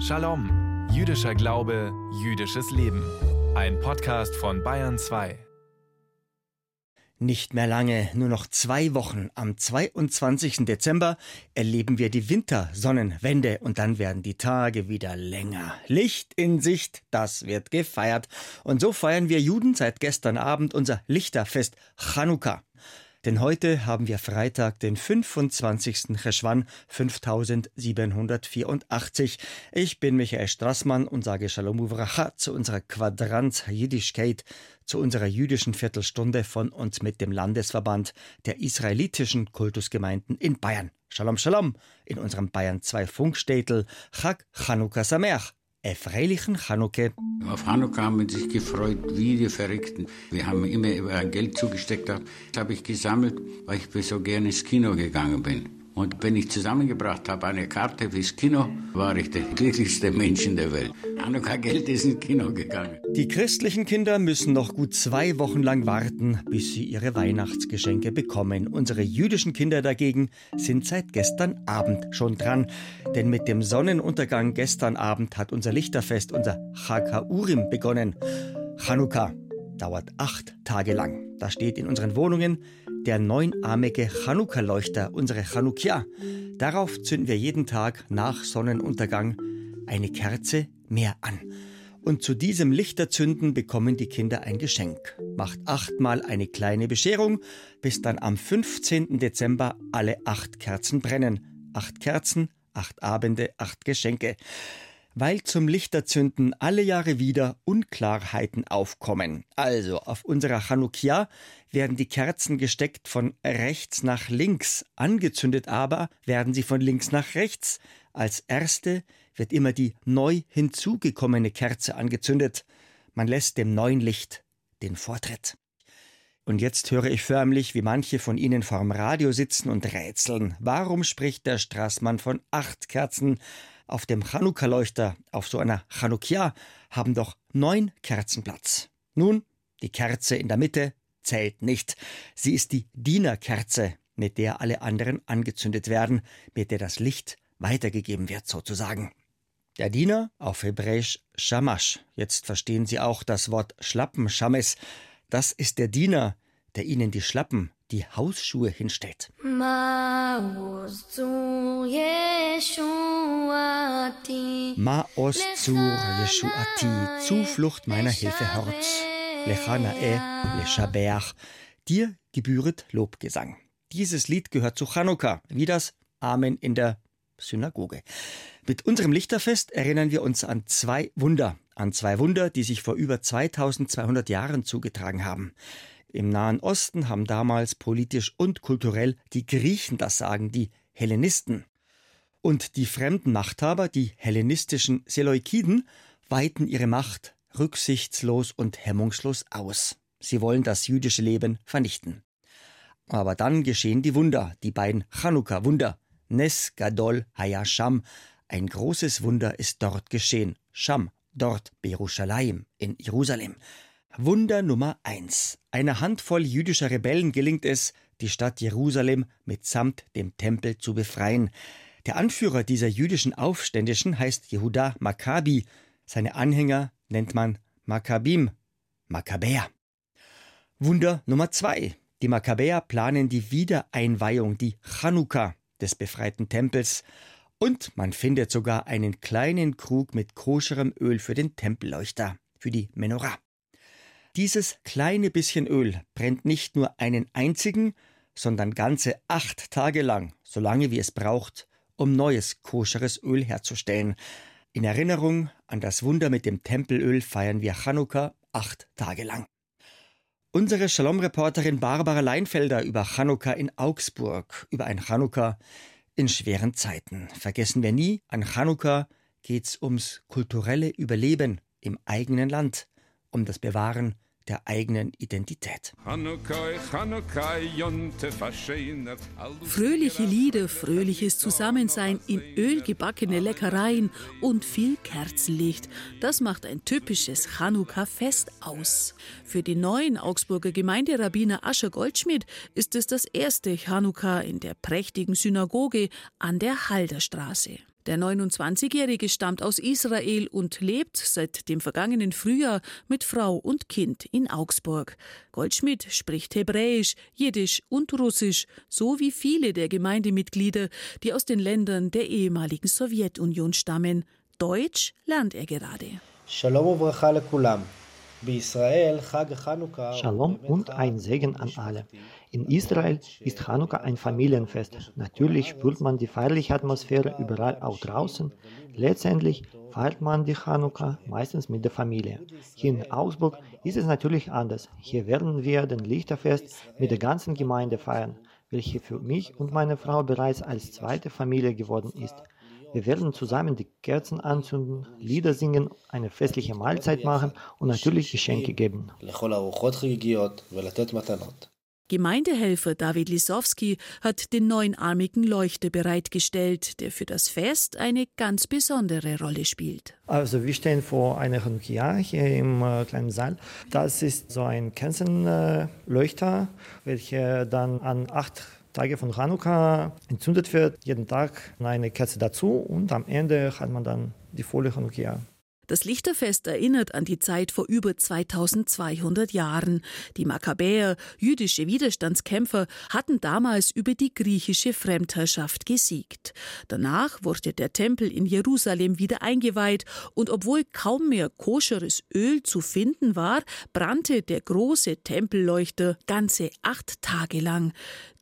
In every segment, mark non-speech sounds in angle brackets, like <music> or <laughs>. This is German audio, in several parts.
Shalom, jüdischer Glaube, jüdisches Leben. Ein Podcast von Bayern 2. Nicht mehr lange, nur noch zwei Wochen. Am 22. Dezember erleben wir die Wintersonnenwende und dann werden die Tage wieder länger. Licht in Sicht, das wird gefeiert. Und so feiern wir Juden seit gestern Abend unser Lichterfest Chanukka. Denn heute haben wir Freitag, den 25. Cheshvan 5784. Ich bin Michael Strassmann und sage Shalom Uvracha zu unserer Quadranz Jiddischkeit, zu unserer jüdischen Viertelstunde von und mit dem Landesverband der israelitischen Kultusgemeinden in Bayern. Shalom Shalom in unserem Bayern 2 Funkstätel Chag Chanukka Sameach freilichen Chanukka. Auf Chanukka haben wir sich gefreut wie die Verrückten. Wir haben immer Geld zugesteckt. Das habe ich gesammelt, weil ich so gerne ins Kino gegangen bin. Und wenn ich zusammengebracht habe eine Karte fürs Kino, war ich der <laughs> glücklichste Mensch in der Welt. Hanukkah Geld ist ins Kino gegangen. Die christlichen Kinder müssen noch gut zwei Wochen lang warten, bis sie ihre Weihnachtsgeschenke bekommen. Unsere jüdischen Kinder dagegen sind seit gestern Abend schon dran. Denn mit dem Sonnenuntergang gestern Abend hat unser Lichterfest, unser Chag Urim begonnen. Chanukka dauert acht Tage lang. Da steht in unseren Wohnungen der neunarmige Chanukka-Leuchter, unsere Chanukja. Darauf zünden wir jeden Tag nach Sonnenuntergang eine Kerze mehr an. Und zu diesem Lichterzünden bekommen die Kinder ein Geschenk. Macht achtmal eine kleine Bescherung, bis dann am 15. Dezember alle acht Kerzen brennen. Acht Kerzen, acht Abende, acht Geschenke weil zum Lichterzünden alle Jahre wieder Unklarheiten aufkommen. Also auf unserer Chanukia werden die Kerzen gesteckt von rechts nach links, angezündet aber werden sie von links nach rechts. Als erste wird immer die neu hinzugekommene Kerze angezündet. Man lässt dem neuen Licht den Vortritt. Und jetzt höre ich förmlich, wie manche von Ihnen vorm Radio sitzen und rätseln. Warum spricht der Straßmann von acht Kerzen? Auf dem Chanukka-Leuchter, auf so einer Chanukia, haben doch neun Kerzen Platz. Nun, die Kerze in der Mitte zählt nicht. Sie ist die Dienerkerze, mit der alle anderen angezündet werden, mit der das Licht weitergegeben wird, sozusagen. Der Diener, auf Hebräisch Shamash. Jetzt verstehen Sie auch das Wort Schlappen, Shames. Das ist der Diener, der Ihnen die Schlappen die Hausschuhe hinstellt. Ma'os zur Yeshuati, Zuflucht meiner Hilfe hort. Lechana e leshabeach. Dir gebühret Lobgesang. Dieses Lied gehört zu Chanukka, wie das Amen in der Synagoge. Mit unserem Lichterfest erinnern wir uns an zwei Wunder, an zwei Wunder, die sich vor über 2200 Jahren zugetragen haben. Im Nahen Osten haben damals politisch und kulturell die Griechen das Sagen, die Hellenisten. Und die fremden Machthaber, die hellenistischen Seleukiden, weiten ihre Macht rücksichtslos und hemmungslos aus. Sie wollen das jüdische Leben vernichten. Aber dann geschehen die Wunder, die beiden Chanukka-Wunder. Nes Gadol Hayasham. Ein großes Wunder ist dort geschehen. Sham, dort Berushalayim, in Jerusalem. Wunder Nummer eins. Einer Handvoll jüdischer Rebellen gelingt es, die Stadt Jerusalem mitsamt dem Tempel zu befreien. Der Anführer dieser jüdischen Aufständischen heißt Jehuda Maccabi. Seine Anhänger nennt man Makkabim, Makkabäer. Wunder Nummer zwei. Die Makkabäer planen die Wiedereinweihung, die Chanukka des befreiten Tempels. Und man findet sogar einen kleinen Krug mit koscherem Öl für den Tempelleuchter, für die Menorah. Dieses kleine bisschen Öl brennt nicht nur einen einzigen, sondern ganze acht Tage lang, so lange wie es braucht, um neues koscheres Öl herzustellen. In Erinnerung an das Wunder mit dem Tempelöl feiern wir Chanukka acht Tage lang. Unsere Shalom-Reporterin Barbara Leinfelder über Chanukka in Augsburg, über ein Chanukka in schweren Zeiten. Vergessen wir nie, an Chanukka geht's ums kulturelle Überleben im eigenen Land, um das Bewahren der eigenen Identität. Fröhliche Lieder, fröhliches Zusammensein in Öl gebackene Leckereien und viel Kerzenlicht. Das macht ein typisches Chanukka-Fest aus. Für den neuen Augsburger Gemeinderabbiner Ascher Goldschmidt ist es das erste Chanukka in der prächtigen Synagoge an der Halderstraße. Der 29-Jährige stammt aus Israel und lebt seit dem vergangenen Frühjahr mit Frau und Kind in Augsburg. Goldschmidt spricht Hebräisch, Jiddisch und Russisch, so wie viele der Gemeindemitglieder, die aus den Ländern der ehemaligen Sowjetunion stammen. Deutsch lernt er gerade. Shalom und ein Segen an alle. In Israel ist Chanukka ein Familienfest. Natürlich spürt man die feierliche Atmosphäre überall auch draußen. Letztendlich feiert man die Chanukka meistens mit der Familie. Hier in Augsburg ist es natürlich anders. Hier werden wir den Lichterfest mit der ganzen Gemeinde feiern, welche für mich und meine Frau bereits als zweite Familie geworden ist. Wir werden zusammen die Kerzen anzünden, Lieder singen, eine festliche Mahlzeit machen und natürlich Geschenke geben. Gemeindehelfer David Lisowski hat den neunarmigen Leuchter bereitgestellt, der für das Fest eine ganz besondere Rolle spielt. Also wir stehen vor einer Chanukia hier im äh, kleinen Saal. Das ist so ein Kerzenleuchter, welcher dann an acht Tage von Hanukkah entzündet wird. Jeden Tag eine Kerze dazu und am Ende hat man dann die volle Chanukia. Das Lichterfest erinnert an die Zeit vor über 2200 Jahren. Die Makkabäer, jüdische Widerstandskämpfer, hatten damals über die griechische Fremdherrschaft gesiegt. Danach wurde der Tempel in Jerusalem wieder eingeweiht und obwohl kaum mehr koscheres Öl zu finden war, brannte der große Tempelleuchter ganze acht Tage lang.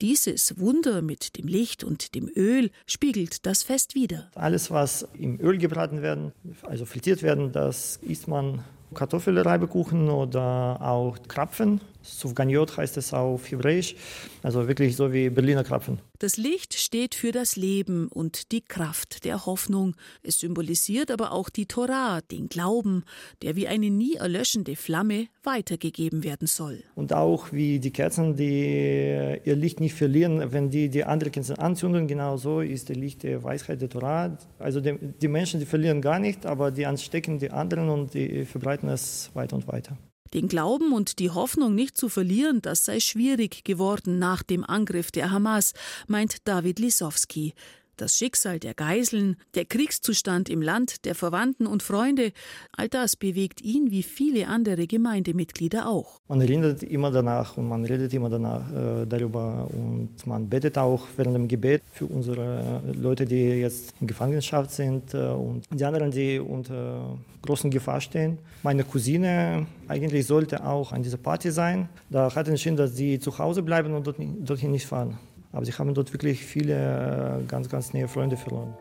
Dieses Wunder mit dem Licht und dem Öl spiegelt das Fest wider. Alles, was im Öl gebraten werden, also frittiert werden, werden. Das isst man Kartoffelreibekuchen oder auch Krapfen. Sufganiot heißt es auf Hebräisch. Also wirklich so wie Berliner Krapfen. Das Licht steht für das Leben und die Kraft der Hoffnung. Es symbolisiert aber auch die Torah, den Glauben, der wie eine nie erlöschende Flamme weitergegeben werden soll. Und auch wie die Kerzen, die ihr Licht nicht verlieren, wenn die die andere Kerzen anzünden, genauso ist das Licht der Weisheit der Torah. Also die, die Menschen, die verlieren gar nicht, aber die anstecken die anderen und die verbreiten es weiter und weiter. Den Glauben und die Hoffnung nicht zu verlieren, das sei schwierig geworden nach dem Angriff der Hamas, meint David Lisowski. Das Schicksal der Geiseln, der Kriegszustand im Land, der Verwandten und Freunde, all das bewegt ihn wie viele andere Gemeindemitglieder auch. Man erinnert immer danach und man redet immer danach äh, darüber und man betet auch während dem Gebet für unsere Leute, die jetzt in Gefangenschaft sind äh, und die anderen, die unter großen Gefahr stehen. Meine Cousine eigentlich sollte auch an dieser Party sein. Da hat entschieden, dass sie zu Hause bleiben und dorthin nicht fahren. Aber sie haben dort wirklich viele äh, ganz, ganz nähe Freunde verloren.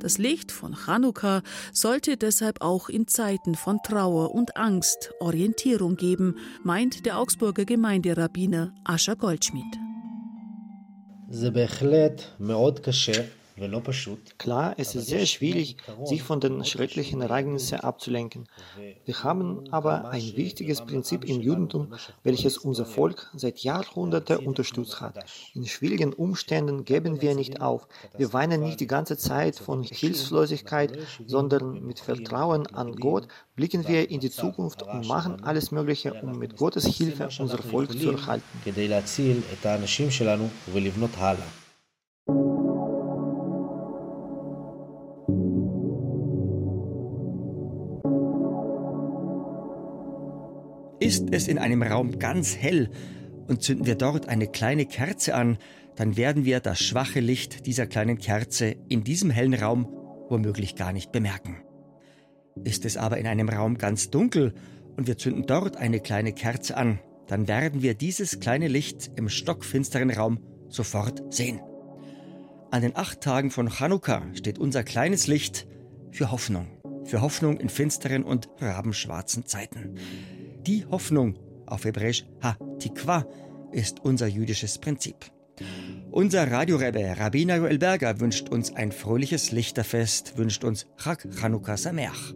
Das Licht von Chanukka sollte deshalb auch in Zeiten von Trauer und Angst Orientierung geben, meint der Augsburger Gemeinderabbiner Ascher Goldschmidt. זה בהחלט מאוד קשה Klar, es ist sehr schwierig, sich von den schrecklichen Ereignissen abzulenken. Wir haben aber ein wichtiges Prinzip im Judentum, welches unser Volk seit Jahrhunderten unterstützt hat. In schwierigen Umständen geben wir nicht auf. Wir weinen nicht die ganze Zeit von Hilflosigkeit, sondern mit Vertrauen an Gott. Blicken wir in die Zukunft und machen alles Mögliche, um mit Gottes Hilfe unser Volk zu erhalten. Ist es in einem Raum ganz hell und zünden wir dort eine kleine Kerze an, dann werden wir das schwache Licht dieser kleinen Kerze in diesem hellen Raum womöglich gar nicht bemerken. Ist es aber in einem Raum ganz dunkel und wir zünden dort eine kleine Kerze an, dann werden wir dieses kleine Licht im stockfinsteren Raum sofort sehen. An den acht Tagen von Chanukka steht unser kleines Licht für Hoffnung, für Hoffnung in finsteren und rabenschwarzen Zeiten. Die Hoffnung, auf Hebräisch Ha-Tikwa, ist unser jüdisches Prinzip. Unser Radiorebbe Rabbiner Joel Berger wünscht uns ein fröhliches Lichterfest, wünscht uns Chag Chanukka Sameach.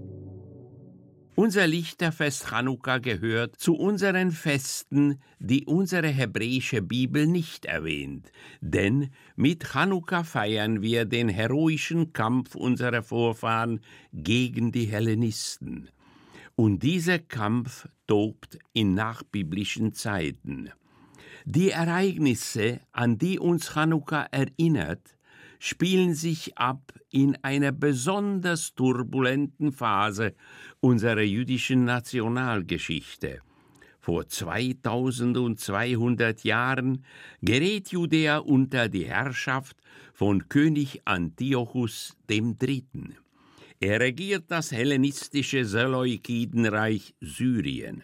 Unser Lichterfest Chanukka gehört zu unseren Festen, die unsere hebräische Bibel nicht erwähnt. Denn mit Chanukka feiern wir den heroischen Kampf unserer Vorfahren gegen die Hellenisten. Und dieser Kampf tobt in nachbiblischen Zeiten. Die Ereignisse, an die uns Chanukka erinnert, spielen sich ab in einer besonders turbulenten Phase unserer jüdischen Nationalgeschichte. Vor 2200 Jahren gerät Judäa unter die Herrschaft von König Antiochus III. Er regiert das hellenistische Seleukidenreich Syrien.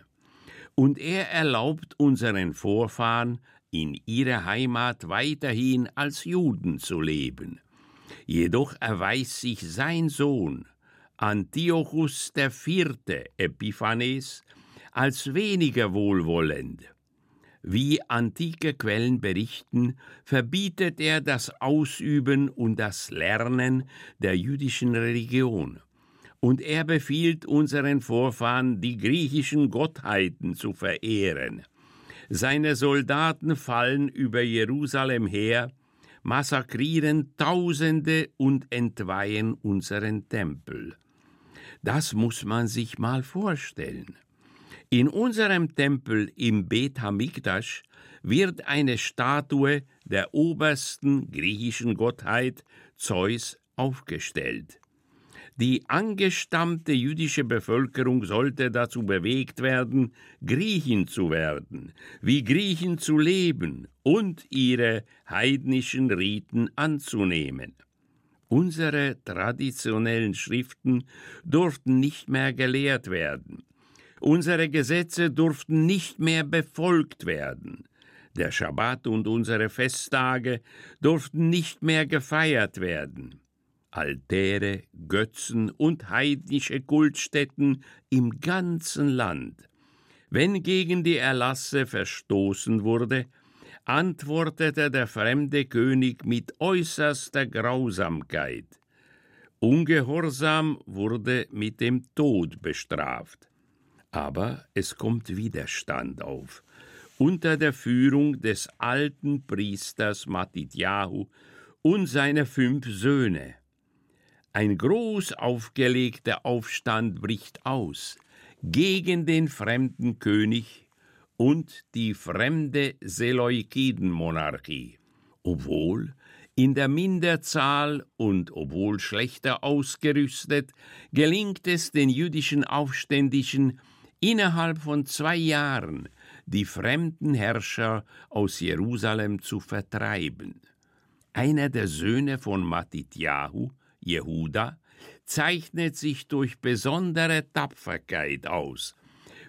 Und er erlaubt unseren Vorfahren, in ihrer Heimat weiterhin als Juden zu leben. Jedoch erweist sich sein Sohn, Antiochus IV. Epiphanes, als weniger wohlwollend. Wie antike Quellen berichten, verbietet er das Ausüben und das Lernen der jüdischen Religion. Und er befiehlt unseren Vorfahren, die griechischen Gottheiten zu verehren. Seine Soldaten fallen über Jerusalem her, massakrieren Tausende und entweihen unseren Tempel. Das muss man sich mal vorstellen. In unserem Tempel im Bet Hamikdash wird eine Statue der obersten griechischen Gottheit Zeus aufgestellt. Die angestammte jüdische Bevölkerung sollte dazu bewegt werden, Griechen zu werden, wie Griechen zu leben und ihre heidnischen Riten anzunehmen. Unsere traditionellen Schriften durften nicht mehr gelehrt werden. Unsere Gesetze durften nicht mehr befolgt werden. Der Schabbat und unsere Festtage durften nicht mehr gefeiert werden. Altäre, Götzen und heidnische Kultstätten im ganzen Land. Wenn gegen die Erlasse verstoßen wurde, antwortete der fremde König mit äußerster Grausamkeit. Ungehorsam wurde mit dem Tod bestraft. Aber es kommt Widerstand auf. Unter der Führung des alten Priesters Matityahu und seiner fünf Söhne. Ein groß aufgelegter Aufstand bricht aus gegen den fremden König und die fremde Seleukidenmonarchie, obwohl in der Minderzahl und obwohl schlechter ausgerüstet, gelingt es den jüdischen Aufständischen innerhalb von zwei Jahren die fremden Herrscher aus Jerusalem zu vertreiben. Einer der Söhne von Matityahu, Jehuda, zeichnet sich durch besondere Tapferkeit aus.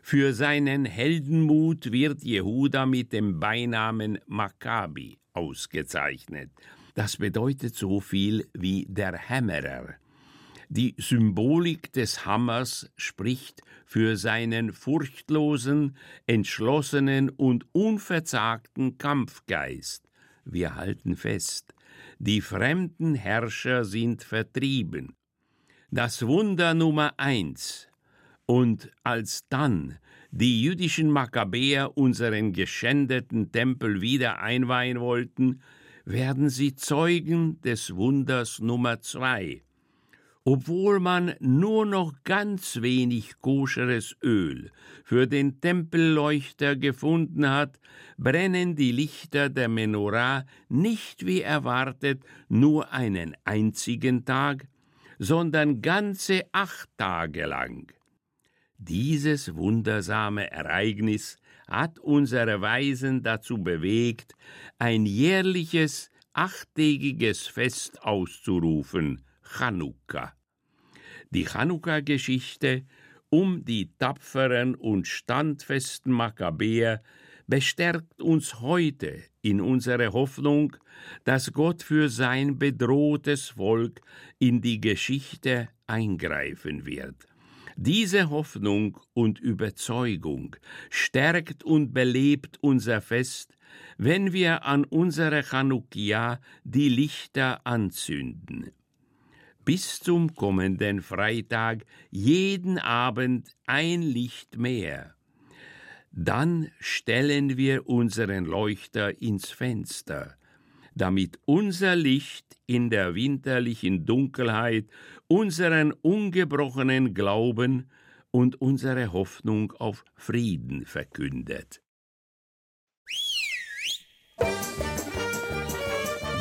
Für seinen Heldenmut wird Jehuda mit dem Beinamen Maccabi ausgezeichnet. Das bedeutet so viel wie der Hämmerer. Die Symbolik des Hammers spricht für seinen furchtlosen, entschlossenen und unverzagten Kampfgeist. Wir halten fest, die fremden Herrscher sind vertrieben. Das Wunder Nummer eins. Und als dann die jüdischen Makkabäer unseren geschändeten Tempel wieder einweihen wollten, werden sie Zeugen des Wunders Nummer zwei. Obwohl man nur noch ganz wenig koscheres Öl für den Tempelleuchter gefunden hat, brennen die Lichter der Menorah nicht wie erwartet nur einen einzigen Tag, sondern ganze acht Tage lang. Dieses wundersame Ereignis hat unsere Weisen dazu bewegt, ein jährliches achttägiges Fest auszurufen, Chanukka. Die Chanukka-Geschichte um die tapferen und standfesten Makkabäer bestärkt uns heute in unserer Hoffnung, dass Gott für sein bedrohtes Volk in die Geschichte eingreifen wird. Diese Hoffnung und Überzeugung stärkt und belebt unser Fest, wenn wir an unserer Chanukia die Lichter anzünden. Bis zum kommenden Freitag jeden Abend ein Licht mehr. Dann stellen wir unseren Leuchter ins Fenster, damit unser Licht in der winterlichen Dunkelheit unseren ungebrochenen Glauben und unsere Hoffnung auf Frieden verkündet.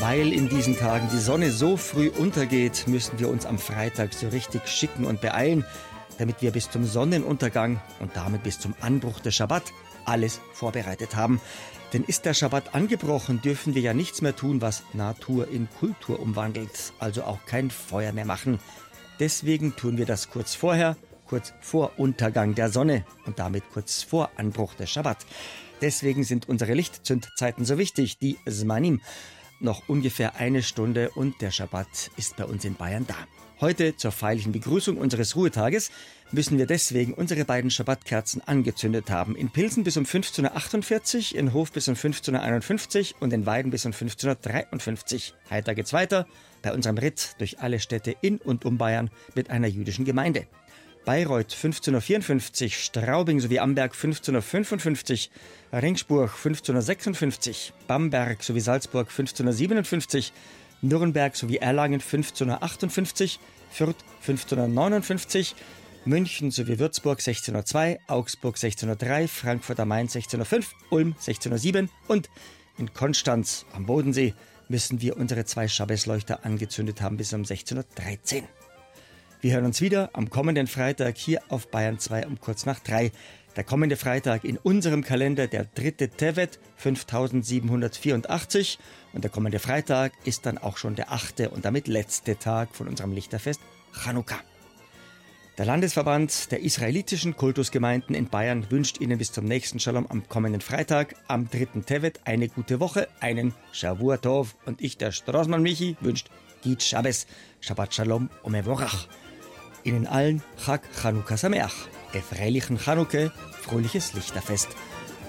Weil in diesen Tagen die Sonne so früh untergeht, müssen wir uns am Freitag so richtig schicken und beeilen, damit wir bis zum Sonnenuntergang und damit bis zum Anbruch des Schabbat alles vorbereitet haben. Denn ist der Schabbat angebrochen, dürfen wir ja nichts mehr tun, was Natur in Kultur umwandelt, also auch kein Feuer mehr machen. Deswegen tun wir das kurz vorher, kurz vor Untergang der Sonne und damit kurz vor Anbruch des Schabbat. Deswegen sind unsere Lichtzündzeiten so wichtig, die Zmanim. Noch ungefähr eine Stunde und der Schabbat ist bei uns in Bayern da. Heute zur feierlichen Begrüßung unseres Ruhetages müssen wir deswegen unsere beiden Schabbatkerzen angezündet haben. In Pilsen bis um 15.48 Uhr, in Hof bis um 15.51 Uhr und in Weiden bis um 15.53 Uhr. Heiter geht's weiter bei unserem Ritt durch alle Städte in und um Bayern mit einer jüdischen Gemeinde. Bayreuth 1554, Straubing sowie Amberg 1555, Ringsburg 1556, Bamberg sowie Salzburg 1557, Nürnberg sowie Erlangen 1558, Fürth 1559, München sowie Würzburg 1602, Augsburg 1603, Frankfurt am Main 1605, Ulm 1607 und in Konstanz am Bodensee müssen wir unsere zwei Schabbesleuchter angezündet haben bis um 1613. Wir hören uns wieder am kommenden Freitag hier auf Bayern 2 um kurz nach 3. Der kommende Freitag in unserem Kalender der dritte Tevet 5784 und der kommende Freitag ist dann auch schon der achte und damit letzte Tag von unserem Lichterfest Chanukka. Der Landesverband der israelitischen Kultusgemeinden in Bayern wünscht Ihnen bis zum nächsten Shalom am kommenden Freitag, am dritten Tevet, eine gute Woche, einen Shavua Tov und ich, der Straßmann Michi, wünscht Git Shabbos, Shabbat Shalom und Mevorach. Ihnen allen Chag Chanukah Sameach, erfreulichen Chanukah, fröhliches Lichterfest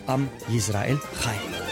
am Israel Chai.